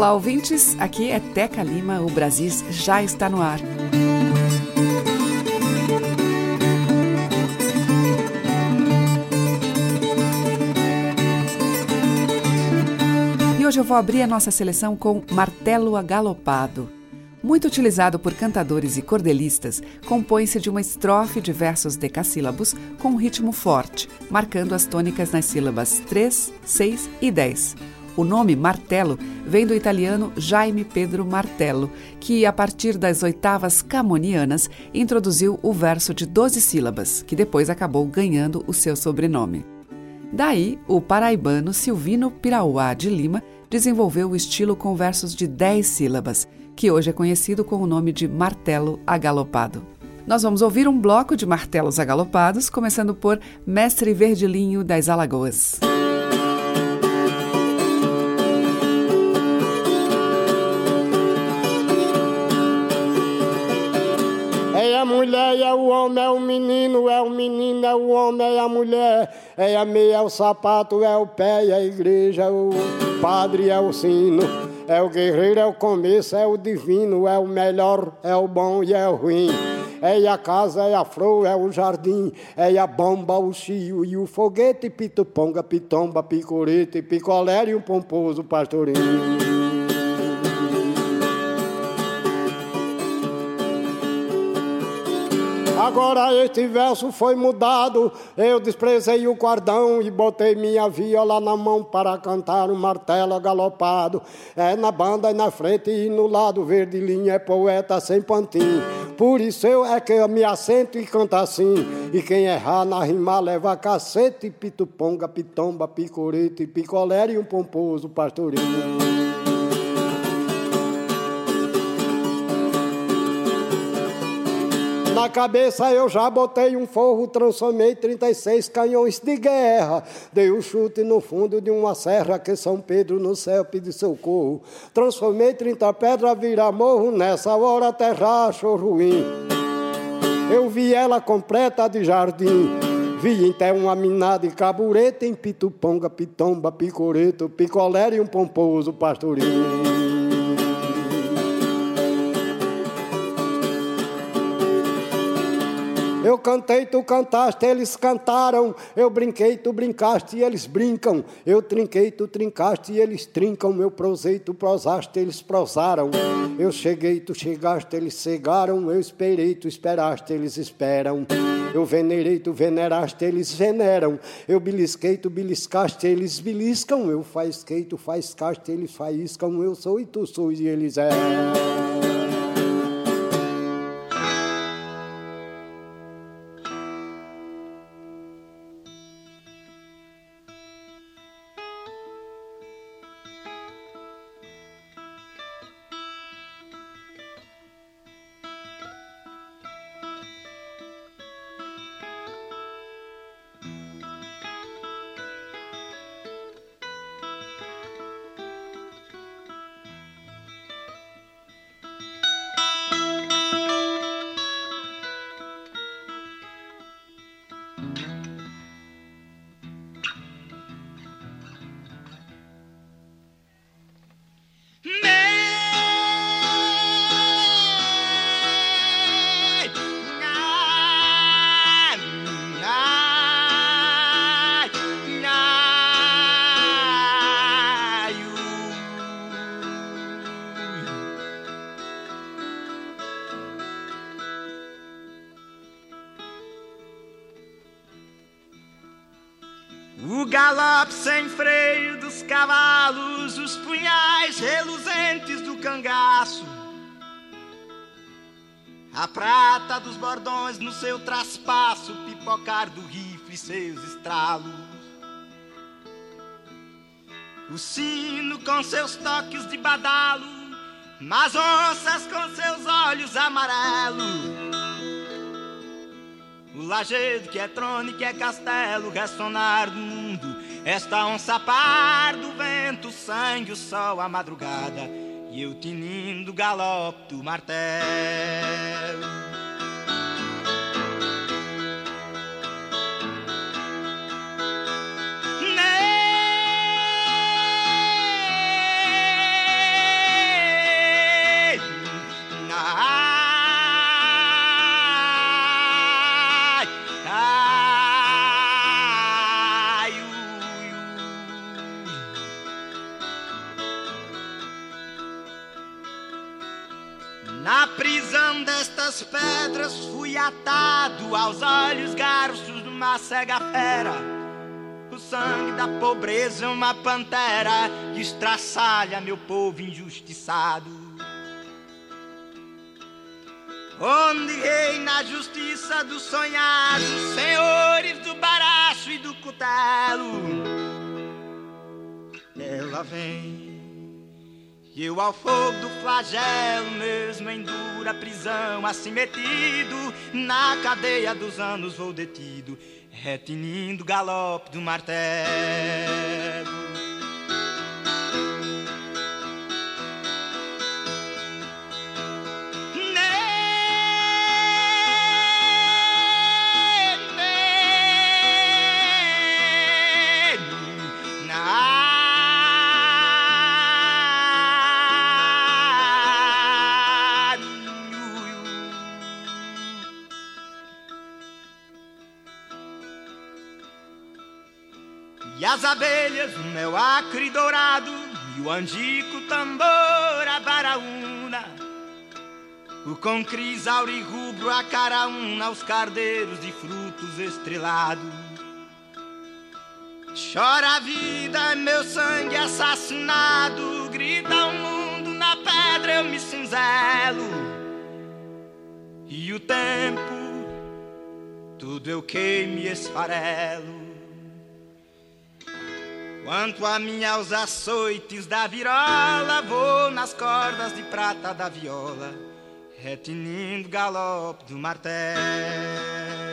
Olá, ouvintes. Aqui é Teca Lima. O Brasis já está no ar. E hoje eu vou abrir a nossa seleção com Martelo Agalopado. Muito utilizado por cantadores e cordelistas, compõe-se de uma estrofe de versos decassílabos com um ritmo forte, marcando as tônicas nas sílabas 3, 6 e 10. O nome martelo vem do italiano Jaime Pedro Martello, que, a partir das oitavas camonianas, introduziu o verso de 12 sílabas, que depois acabou ganhando o seu sobrenome. Daí, o paraibano Silvino Pirauá de Lima desenvolveu o estilo com versos de 10 sílabas, que hoje é conhecido com o nome de martelo agalopado. Nós vamos ouvir um bloco de martelos agalopados, começando por Mestre Verdilinho das Alagoas. Mulher, é o homem, é o menino, é o menino, é o homem, é a mulher, é a meia, é o sapato, é o pé, é a igreja, é o padre, é o sino, é o guerreiro, é o começo, é o divino, é o melhor, é o bom e é o ruim. É a casa, é a flor, é o jardim, é a bomba, o chio e o foguete, pituponga, pitomba, picorete, picolé e um pomposo pastorinho. Agora este verso foi mudado. Eu desprezei o cordão e botei minha viola na mão para cantar um martelo galopado. É na banda e na frente e no lado verde linha é poeta sem pantim. Por isso eu é que eu me assento e canto assim. E quem errar na rima leva cacete, pituponga, pitomba, picorete, picolé e um pomposo pastorinho. Na cabeça eu já botei um forro, transformei 36 canhões de guerra. Dei um chute no fundo de uma serra que São Pedro no céu pediu socorro. Transformei 30 pedras, vira morro, nessa hora a terra achou ruim. Eu vi ela completa de jardim. Vi então uma mina de cabureta em pituponga, pitomba, picoreto, picolé e um pomposo pastorinho. Eu cantei, tu cantaste, eles cantaram. Eu brinquei, tu brincaste e eles brincam. Eu trinquei, tu trincaste e eles trincam. Eu prosei, tu prosaste, eles prosaram. Eu cheguei, tu chegaste, eles cegaram. Eu esperei, tu esperaste, eles esperam. Eu venerei, tu veneraste, eles veneram. Eu belisquei, tu beliscaste, eles beliscam. Eu faisquei, tu faiscaste, eles faiscam. Eu sou e tu sois e eles é. Galope sem freio dos cavalos, os punhais reluzentes do cangaço. A prata dos bordões no seu traspasso, pipocar do rifle seus estralos. O sino com seus toques de badalo, mas onças com seus amarelo. O lajedo que é trono e que é castelo, ressonar do. Esta onça par do vento, sangue, o sol, a madrugada. E eu tinindo galope do martelo. Destas pedras fui atado aos olhos garços de uma cega fera. O sangue da pobreza é uma pantera que estraçalha meu povo injustiçado. Onde reina a justiça dos sonhados, senhores do baraço e do cutelo. Ela vem eu ao fogo do flagelo mesmo em dura prisão Assim metido na cadeia dos anos vou detido Retinindo o galope do martelo as abelhas, o mel acre dourado e o angico tambor, a baraúna. O com crisauri rubro, a caraúna, os cardeiros de frutos estrelados. Chora a vida, meu sangue assassinado, grita o mundo na pedra, eu me cinzelo. E o tempo, tudo eu queimo e esfarelo. Quanto a mim aos açoites da virola, vou nas cordas de prata da viola, retinindo o galope do martelo.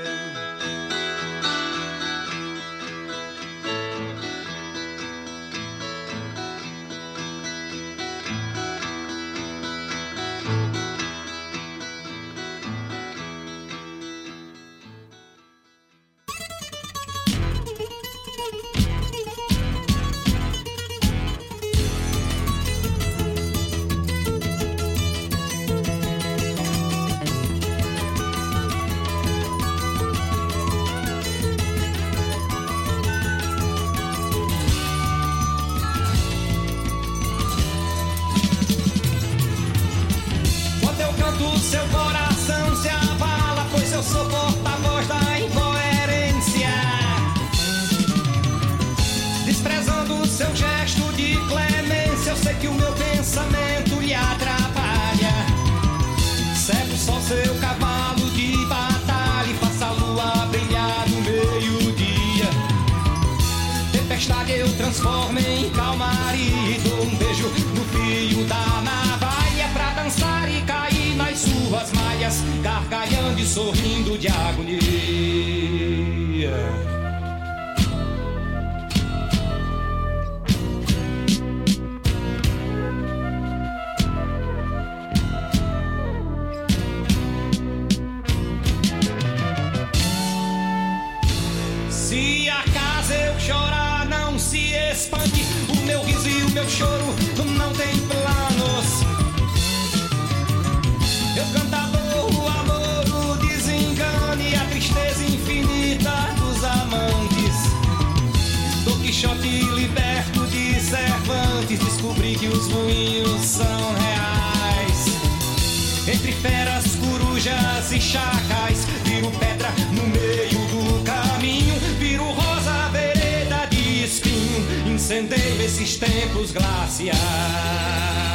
tempos glaciais.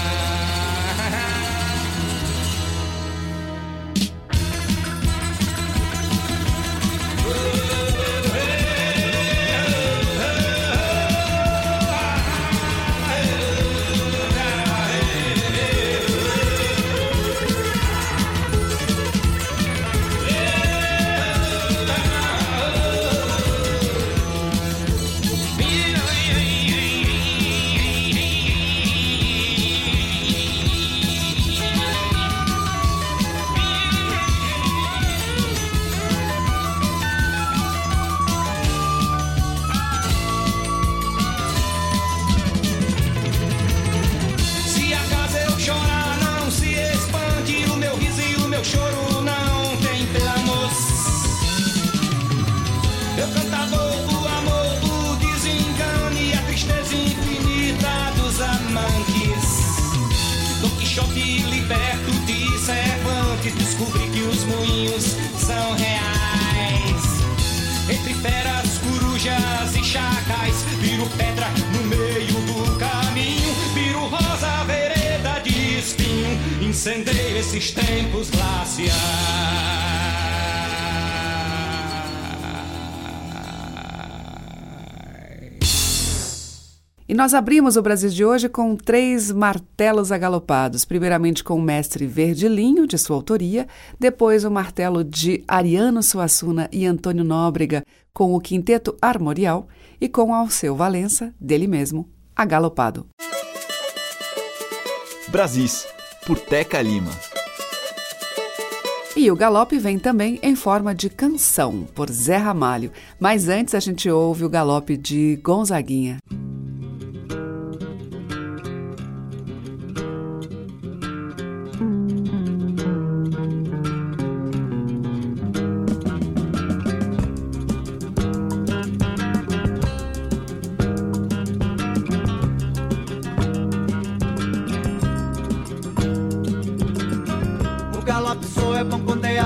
Espinho, incendeio esses tempos glaciais. E nós abrimos o Brasil de hoje com três martelos agalopados. Primeiramente com o mestre Verdilinho, de sua autoria, depois o martelo de Ariano Suassuna e Antônio Nóbrega, com o quinteto armorial, e com Alceu Valença, dele mesmo, agalopado. Brasis, por Teca Lima. E o galope vem também em forma de canção, por Zé Ramalho. Mas antes a gente ouve o galope de Gonzaguinha.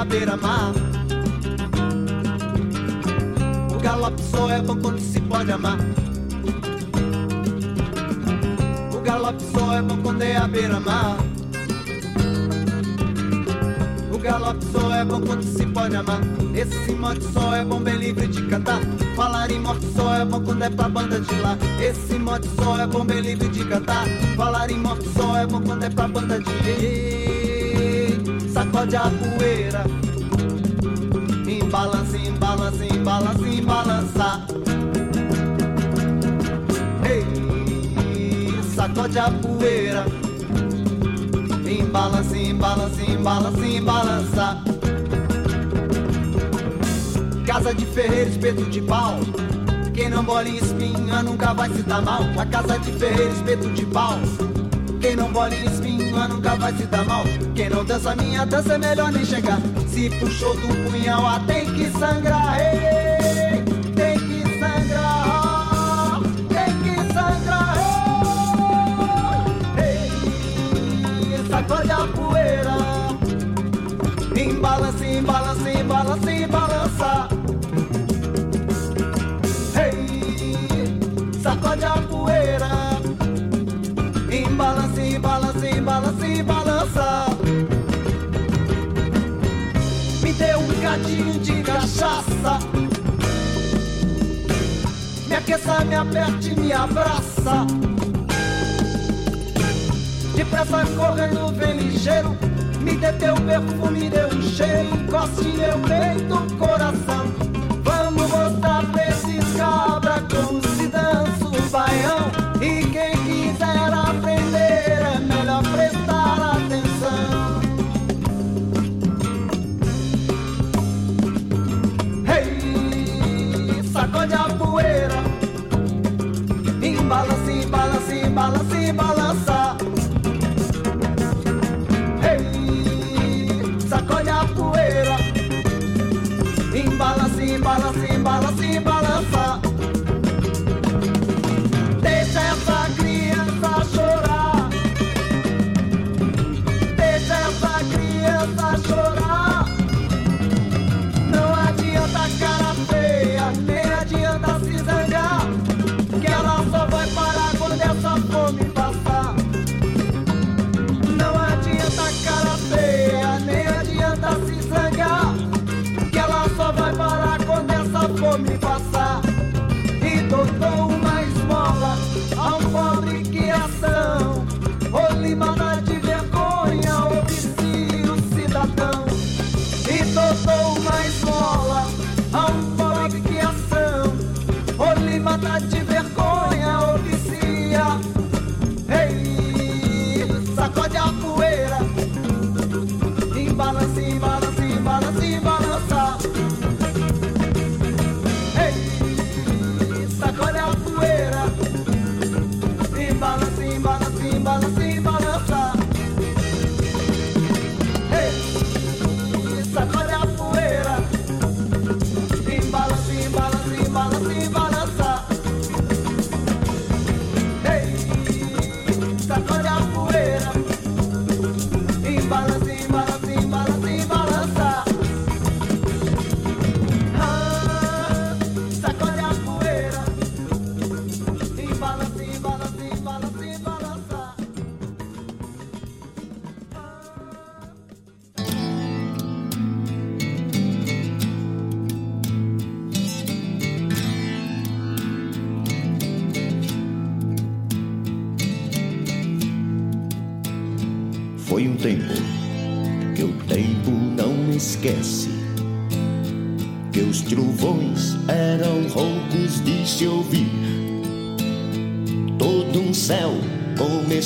Beira-mar. O galope só é bom quando se pode amar. O galope só é bom quando é a beira-mar. O galope só é bom quando se pode amar. Esse mote só é bom bem livre de cantar. Falar em morte só é bom quando é pra banda de lá. Esse mote só é bom bem livre de cantar. Falar em morte só é bom quando é pra banda de sacode a poeira. Embalança, embalança, embalança, embalança. Ei, sacode a poeira. Embalança, embalança, embalança, embalança. Casa de ferreiro, espeto de pau. Quem não bola em espinha nunca vai se dar mal. A casa de ferreiro, espeto de pau. Quem não bola em espinha nunca vai se dar mal. Quem não dança minha dança é melhor nem chegar. Se puxou do punhal, ah, tem que sangrar. Ei, tem que sangrar. Tem que sangrar. Ei, sacode a poeira. Embalança, embalança, embalança, cachaça. Me aqueça, me aperte, me abraça. Depressa correndo, vem ligeiro. Me dê teu perfume, dê um cheiro. Encoste meu peito, coração. Vamos mostrar pra esses cabra como se dança o baião.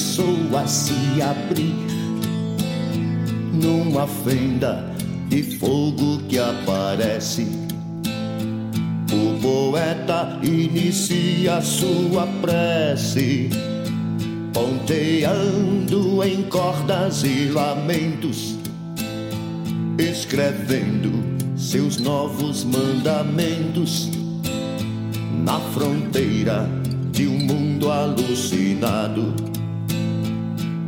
Começou se abrir numa fenda de fogo que aparece. O poeta inicia sua prece ponteando em cordas e lamentos, escrevendo seus novos mandamentos na fronteira de um mundo alucinado,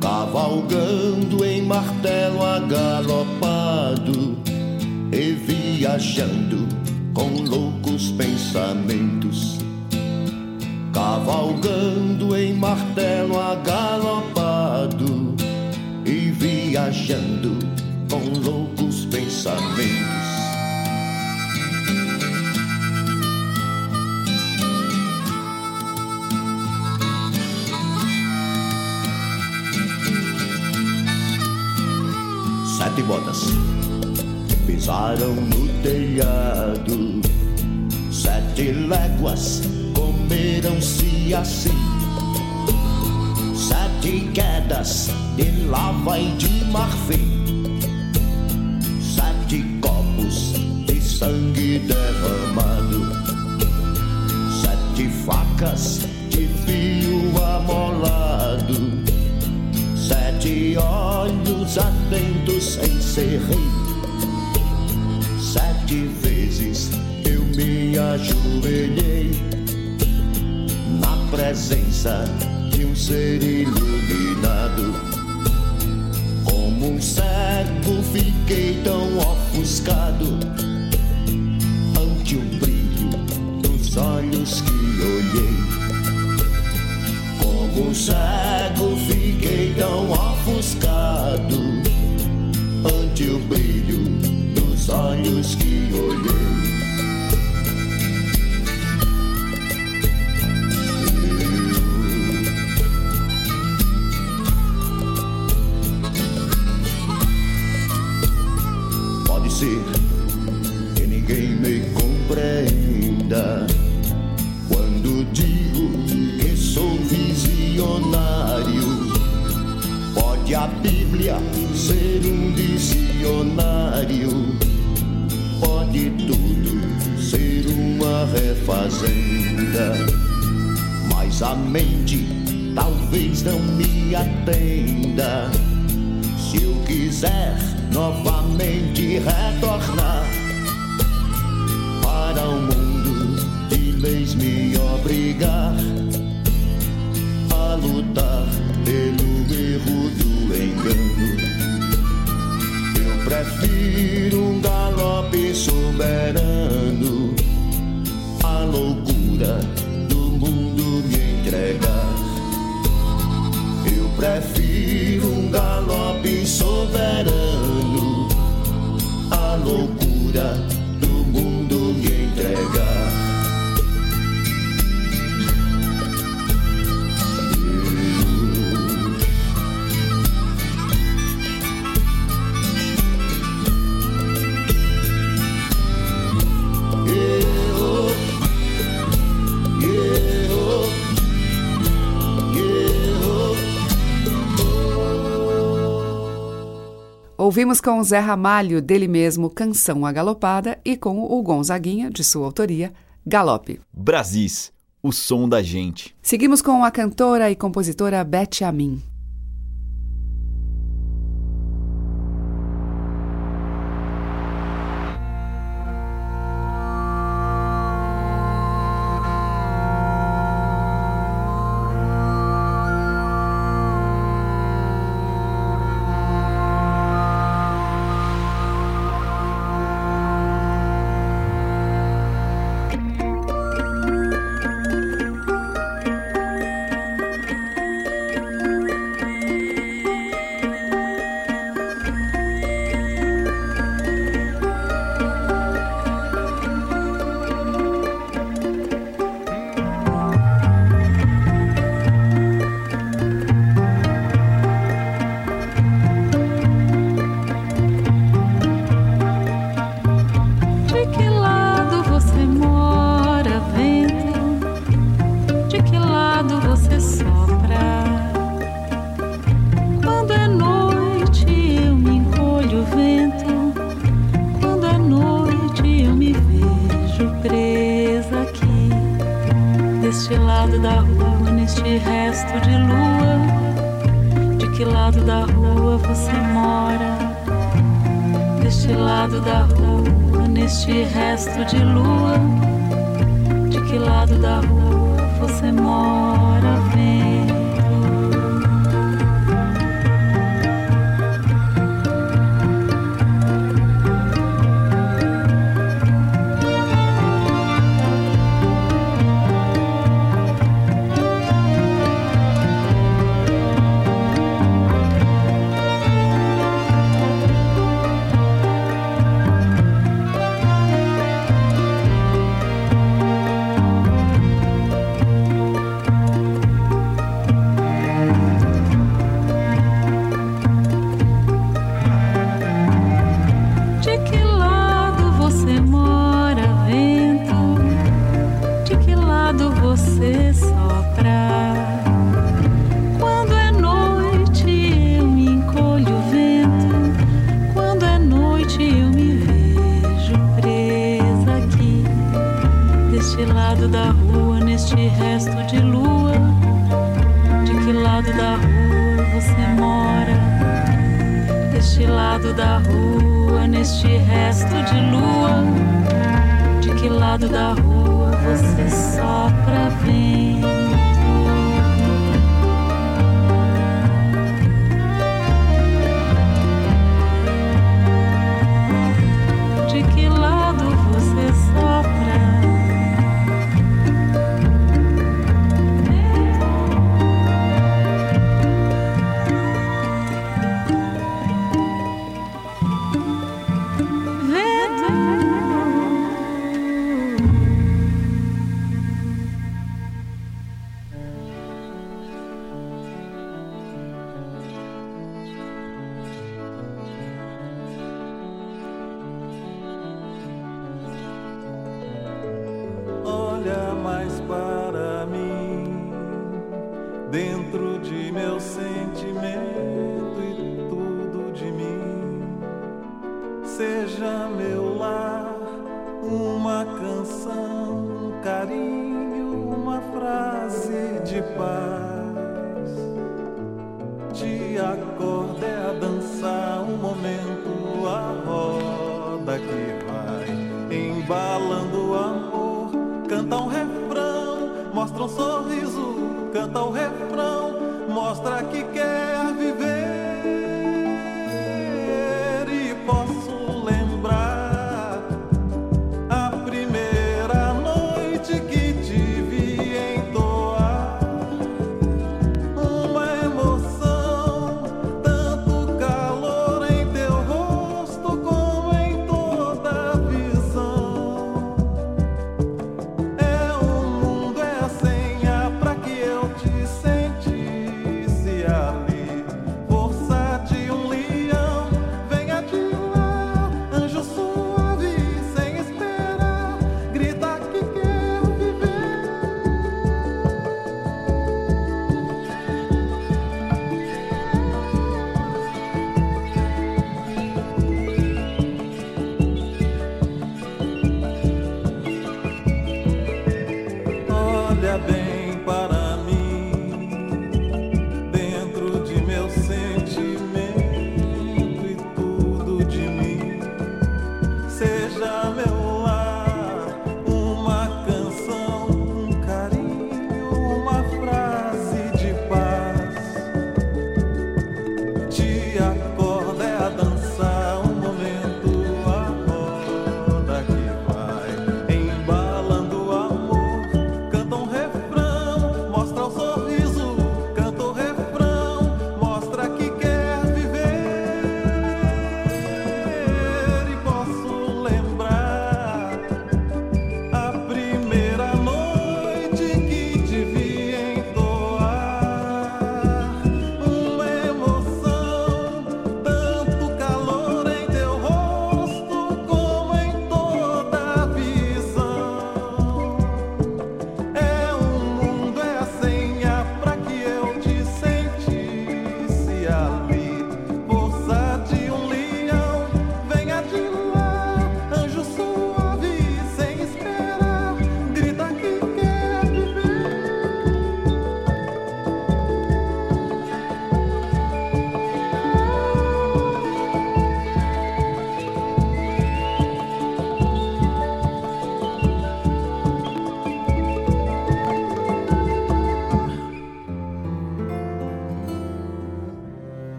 cavalgando em martelo agalopado e viajando com loucos pensamentos cavalgando em martelo agalopado e viajando com loucos pensamentos. Pisaram no telhado, sete léguas comeram-se assim. Sete quedas de lava e de marfim. Sete copos de sangue derramado. Sete facas de fio amolado. Sete olhos atentos em serrim. Sete vezes eu me ajoelhei na presença de um ser iluminado. Como um cego fiquei tão ofuscado ante o brilho dos olhos que olhei. Como um cego fiquei tão ofuscado ante o brilho olhos que olhei. Pode ser que ninguém me compreenda quando digo que sou visionário. Pode a Bíblia ser um dicionário, pode tudo ser uma refazenda, mas a mente talvez não me atenda. Se eu quiser novamente retornar Ouvimos com o Zé Ramalho, dele mesmo, Canção Agalopada, e com o Gonzaguinha, de sua autoria, Galope. Brasis, o som da gente. Seguimos com a cantora e compositora Beth Amin. deste lado da rua, neste resto de lua? De que lado da rua você mora? Deste lado da rua, neste resto de lua? De que lado da rua você sopra vem?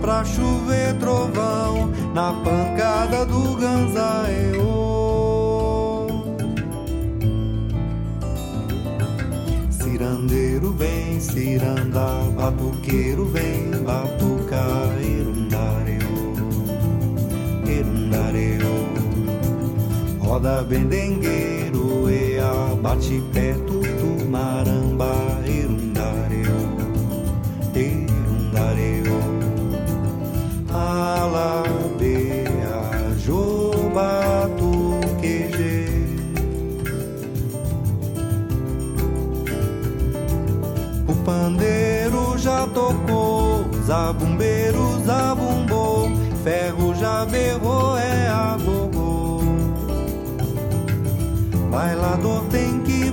Pra chover trovão, na pancada do ganzaeô. Cirandeiro vem, ciranda, batuqueiro vem, batucar, irundareu, irundareu. Roda bendengueiro, ea, bate pé,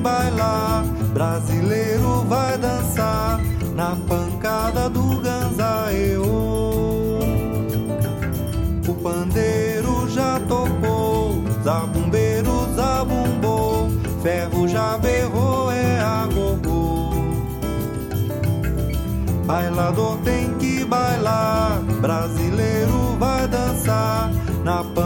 bailar, brasileiro vai dançar na pancada do ganzaeô. O pandeiro já tocou, zabumbeiro zabumbou, ferro já berrou, é a gogô. Bailador tem que bailar, brasileiro vai dançar na pancada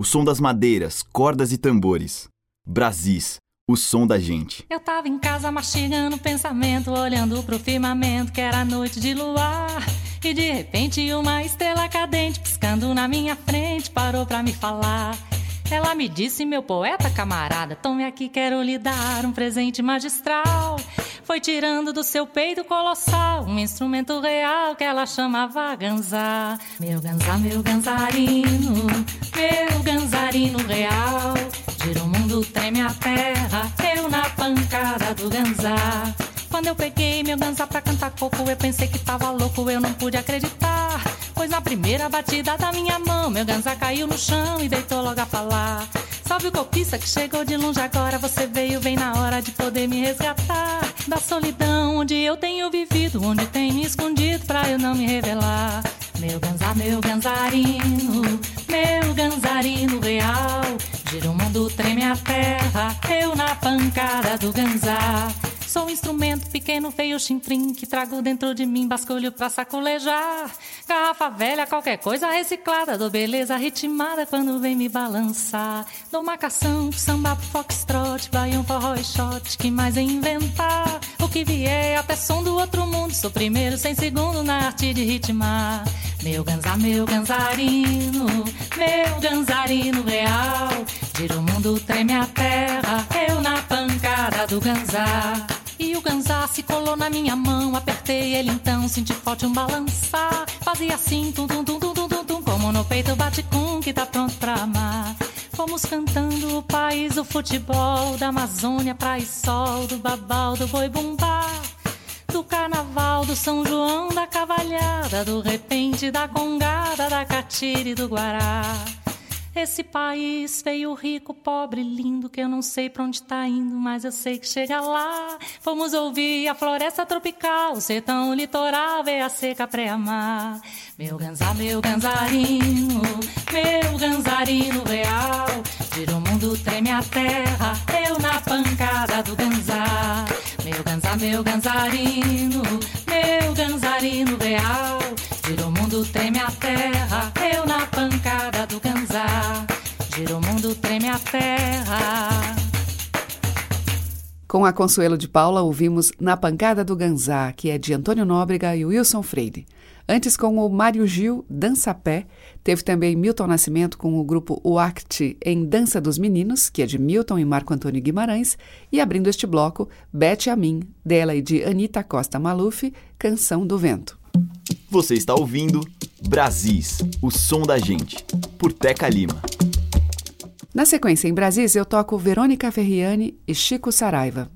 O som das madeiras, cordas e tambores. Brasis, o som da gente. Eu tava em casa mastigando pensamento, olhando pro firmamento que era noite de luar. E de repente uma estrela cadente piscando na minha frente parou pra me falar. Ela me disse, meu poeta camarada, tome aqui, quero lhe dar um presente magistral. Foi tirando do seu peito colossal um instrumento real que ela chamava ganzá. Meu ganzá, meu ganzarino, meu ganzarino real. Gira o mundo, treme a terra, eu na pancada do ganzá. Quando eu peguei meu ganzá pra cantar coco, eu pensei que tava louco, eu não pude acreditar. Pois na primeira batida da minha mão, meu ganzá caiu no chão e deitou logo a falar. Salve o copista que chegou de longe agora, você veio bem na hora de poder me resgatar. Da solidão onde eu tenho vivido, onde tenho me escondido pra eu não me revelar. Meu ganzá, meu ganzarino, meu ganzarino real. Gira o mundo, treme a terra, eu na pancada do ganzá. Sou um instrumento pequeno, feio, chinfrim Que trago dentro de mim basculho pra sacolejar. Garrafa velha, qualquer coisa reciclada Dou beleza ritmada quando vem me balançar. Dou marcação, samba, foxtrot Baião, forró e shot, que mais é inventar? O que vier, até som do outro mundo Sou primeiro, sem segundo na arte de ritmar. Meu ganzá, meu ganzarino Meu ganzarino real. Gira o mundo, treme a terra Eu na pancada do ganzá e o ganzá se colou na minha mão, apertei ele então, senti forte um balançar. Fazia assim, tum tum tum tum tum tum, tum como no peito bate com que tá pronto pra amar. Fomos cantando o país, o futebol, da Amazônia, praia e sol, do babau, do boi bumbá. Do carnaval, do São João, da cavalhada, do repente, da congada, da catira e do guará. Esse país feio, rico, pobre, lindo, que eu não sei pra onde tá indo, mas eu sei que chega lá. Vamos ouvir a floresta tropical, o sertão, o litoral, ver a seca pré-amar. Meu ganzá, meu ganzarino, meu ganzarino real. Gira o mundo, treme a terra, eu na pancada do ganzá. Meu ganzá, meu ganzarino, meu ganzarino real. Gira o mundo, treme a terra, eu na pancada do ganzá. Gira o mundo, treme a terra. Com a Consuelo de Paula, ouvimos Na Pancada do Ganzá, que é de Antônio Nóbrega e Wilson Freire. Antes, com o Mário Gil, Dança Pé. Teve também Milton Nascimento com o grupo Uact em Dança dos Meninos, que é de Milton e Marco Antônio Guimarães. E abrindo este bloco, Bete a Mim, dela e de Anita Costa Maluf, Canção do Vento. Você está ouvindo Brasis, o som da gente, por Teca Lima. Na sequência, em Brasis, eu toco Verônica Ferriani e Chico Saraiva.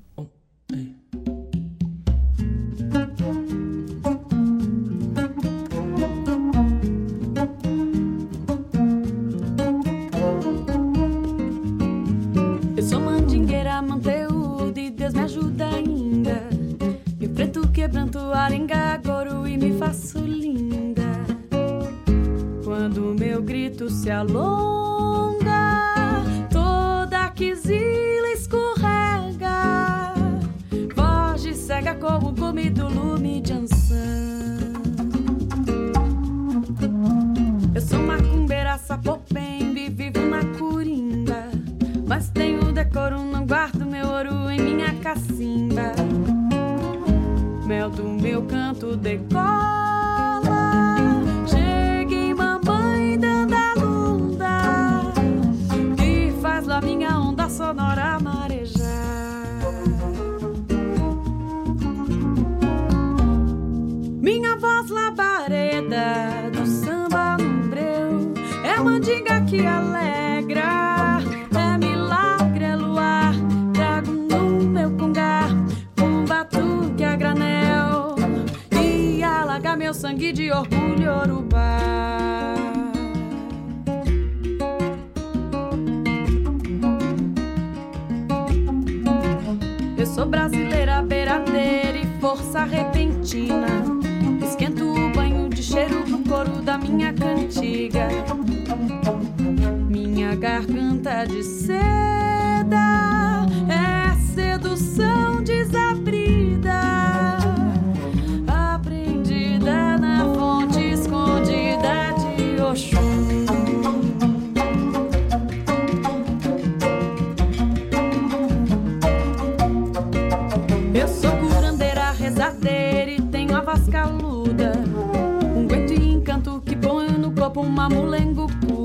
Minha cantiga. Minha garganta de seda uma mulengo pura.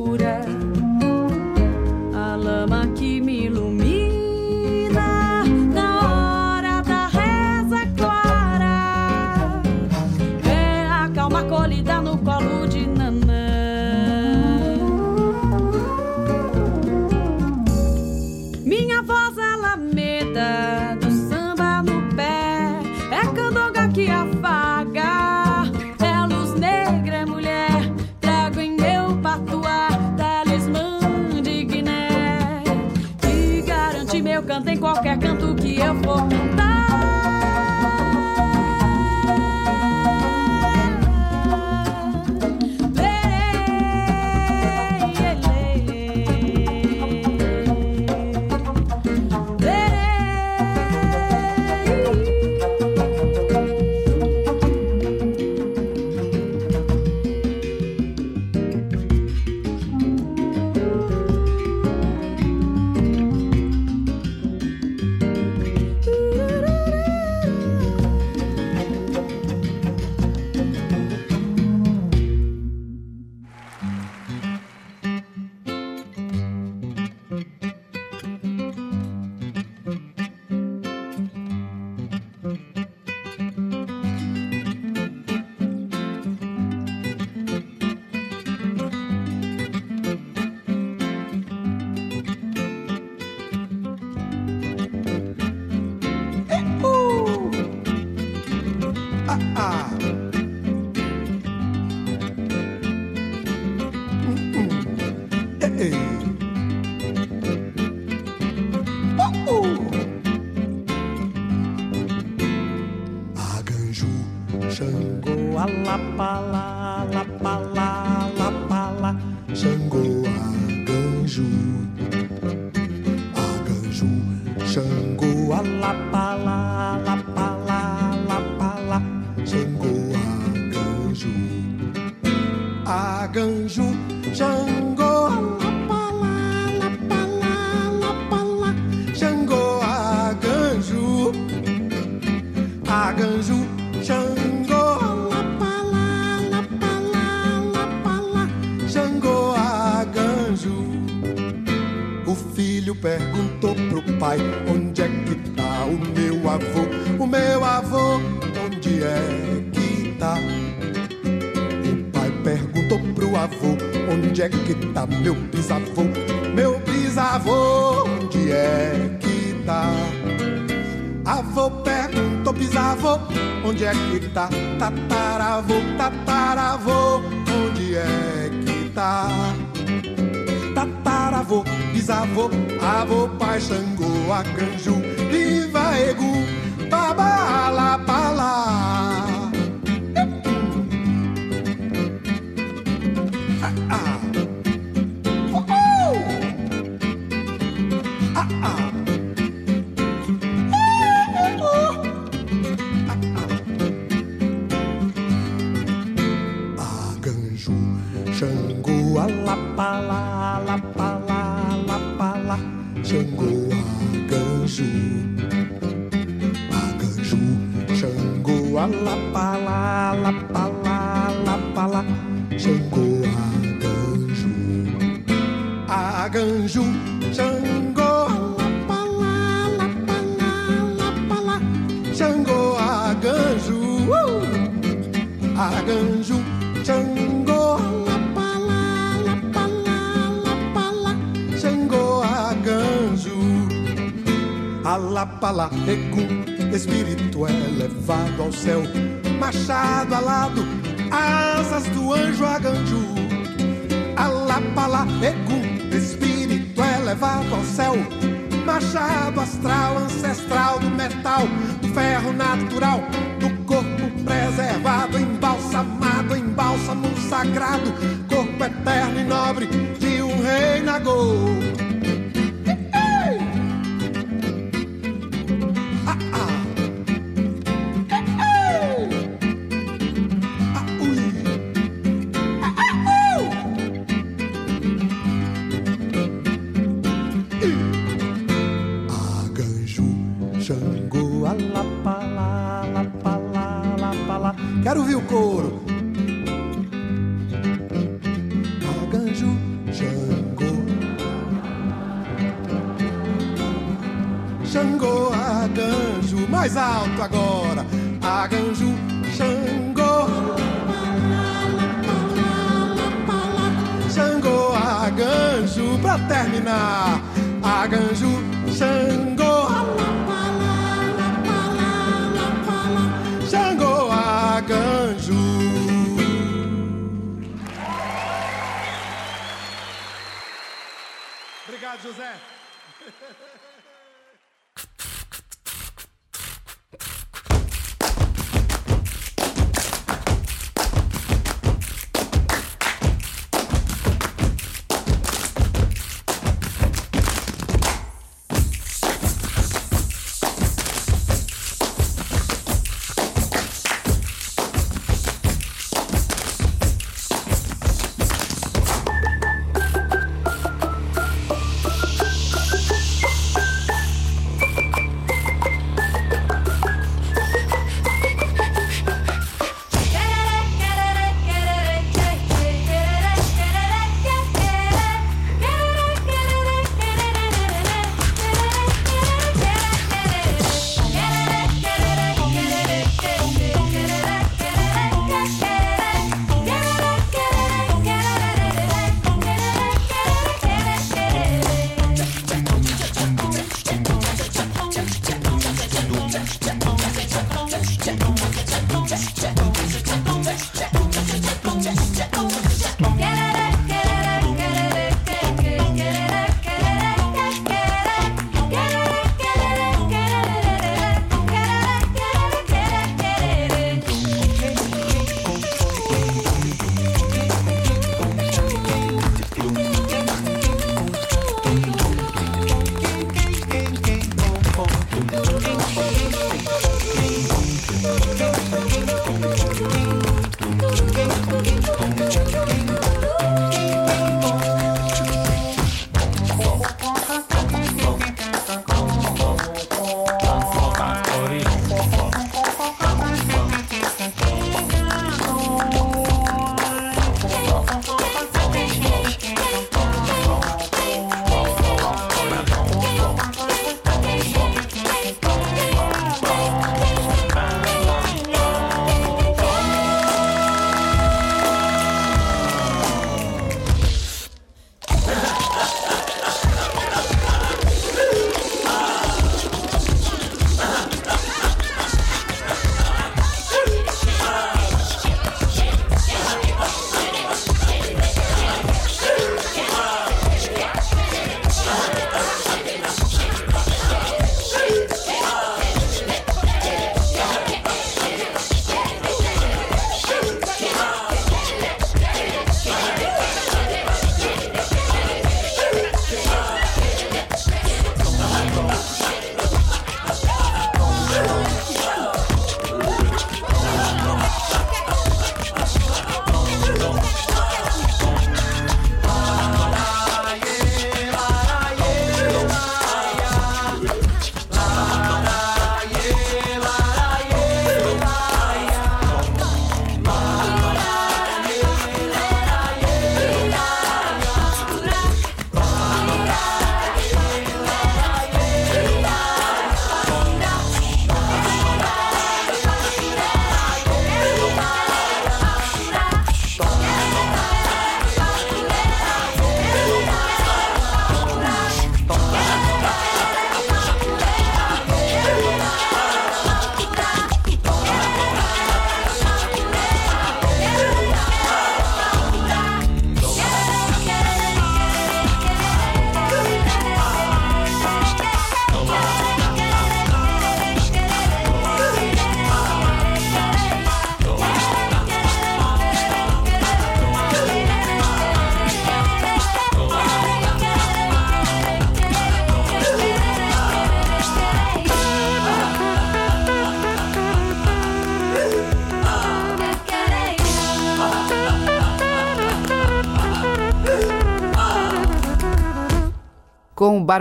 Tataravô, tataravô, onde é que tá? tataravô, bisavô, avô, pai, Xangô, Acanju, viva Egu, baba, alapala. Aganju, Xangô, alapala, alapala, alapala, Xangô, aganju, uh! aganju, Xangô, alapala, alapala, alapala, Xangô, aganju, alapala, Egum, espírito elevado ao céu, machado alado, asas do anjo aganju, alapala, espírito elevado ao céu, machado astral, ancestral do metal, do ferro natural, do corpo preservado, embalsamado, em bálsamo sagrado, corpo eterno e nobre de um rei Nagô. Alto agora.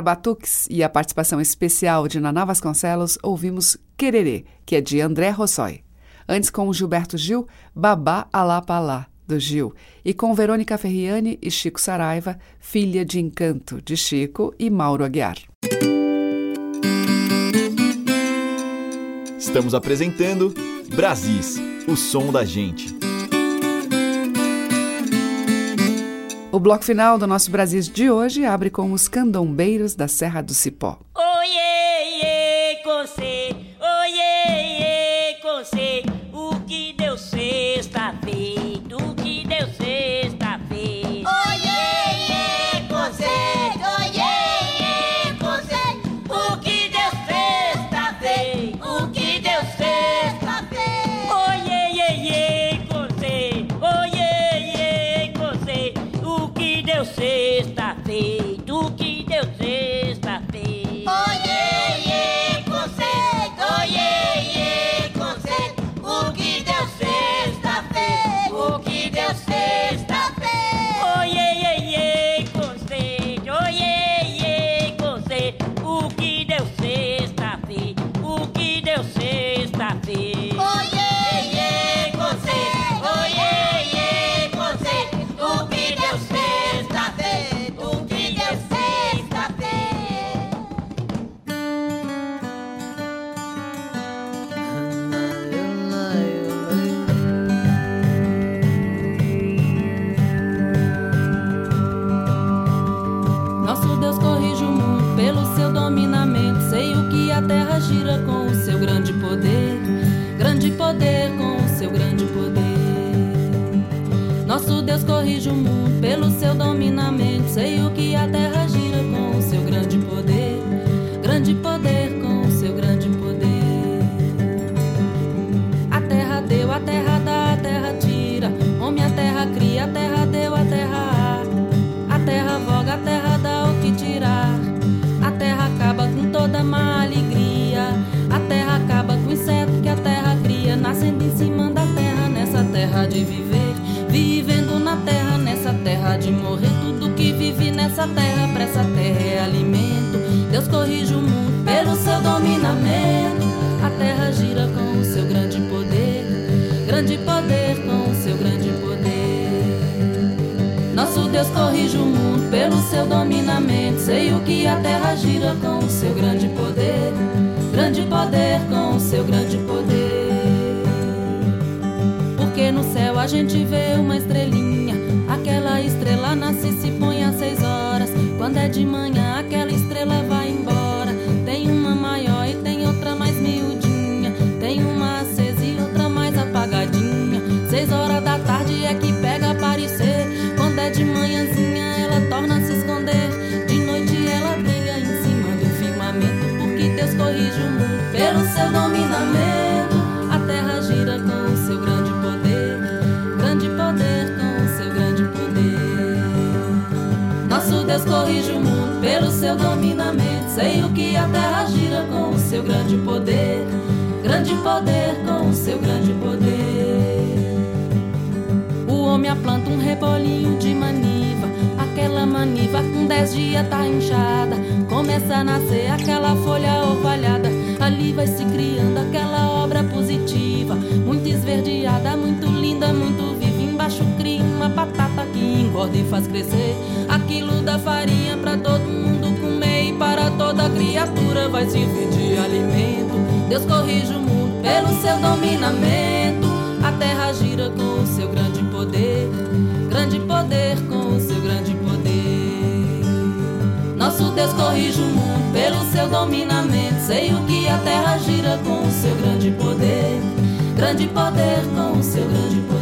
Barbatuques e a participação especial de Naná Vasconcelos, ouvimos Quererê, que é de André Rossoi. Antes, com Gilberto Gil, Babá Alá Palá, do Gil. E com Verônica Ferriani e Chico Saraiva, Filha de Encanto, de Chico e Mauro Aguiar. Estamos apresentando Brasis, o som da gente. O bloco final do nosso Brasis de hoje abre com os candombeiros da Serra do Cipó. Oiê, Nosso Deus corrige o mundo pelo seu dominamento. Sei o que a terra gira com o seu grande poder. Grande poder com o seu grande poder. A terra deu, a terra dá, a terra tira. Homem, a terra cria, a terra deu, a terra há. A terra voga, a terra dá o que tirar. A terra acaba com toda má alegria. A terra acaba com o inseto que a terra cria. Nascendo em cima da terra, nessa terra de viver. Vivendo na terra, nessa terra de morrer. Tudo que vive nessa terra, pra essa terra é alimento. Deus corrige o mundo pelo seu dominamento. A terra gira com o seu grande poder. Grande poder com o seu grande poder. Nosso Deus corrige o mundo pelo seu dominamento. Sei o que a terra gira com o seu grande poder. Grande poder com o seu grande a gente vê uma estrelinha. Aquela estrela nasce e se põe às seis horas. Quando é de manhã, aquela estrela vai embora. Tem uma maior e tem outra mais miudinha. Tem uma acesa e outra mais apagadinha. Seis horas da tarde é que pega aparecer. Quando é de manhãzinha, ela torna a se esconder. De noite ela brilha em cima do firmamento. Porque Deus corrige o mundo pelo seu dominamento. Grande poder. Grande poder com o seu grande poder. O homem aplanta um rebolinho de maniva. Aquela maniva com dez dias tá inchada. Começa a nascer aquela folha orvalhada. Ali vai se criando aquela obra positiva. Muito esverdeada, muito linda, muito viva. Embaixo cria uma batata que engorda e faz crescer. Aquilo da farinha pra todo mundo para toda criatura vai servir de alimento. Deus corrige o mundo pelo seu dominamento. A terra gira com o seu grande poder, grande poder com o seu grande poder. Nosso Deus corrige o mundo pelo seu dominamento. Sei o que a terra gira com o seu grande poder, grande poder com o seu grande poder.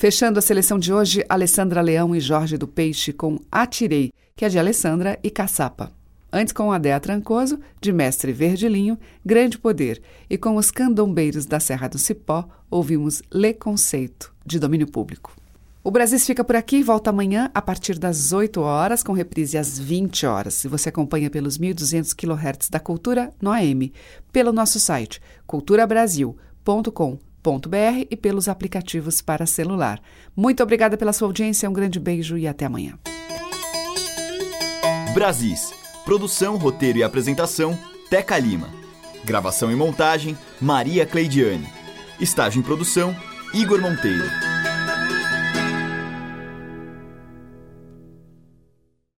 Fechando a seleção de hoje, Alessandra Leão e Jorge do Peixe com Atirei, que é de Alessandra e Caçapa. Antes com Adéa Trancoso, de Mestre Verdilinho, Grande Poder, e com os candombeiros da Serra do Cipó, ouvimos Le Conceito, de domínio público. O Brasis fica por aqui e volta amanhã a partir das 8 horas, com reprise às 20 horas. E você acompanha pelos 1.200 kHz da Cultura no AM, pelo nosso site culturabrasil.com.br www.brasil.br e pelos aplicativos para celular. Muito obrigada pela sua audiência, um grande beijo e até amanhã. Brasis. Produção, roteiro e apresentação, Teca Lima. Gravação e montagem, Maria Cleidiane. Estágio em produção, Igor Monteiro.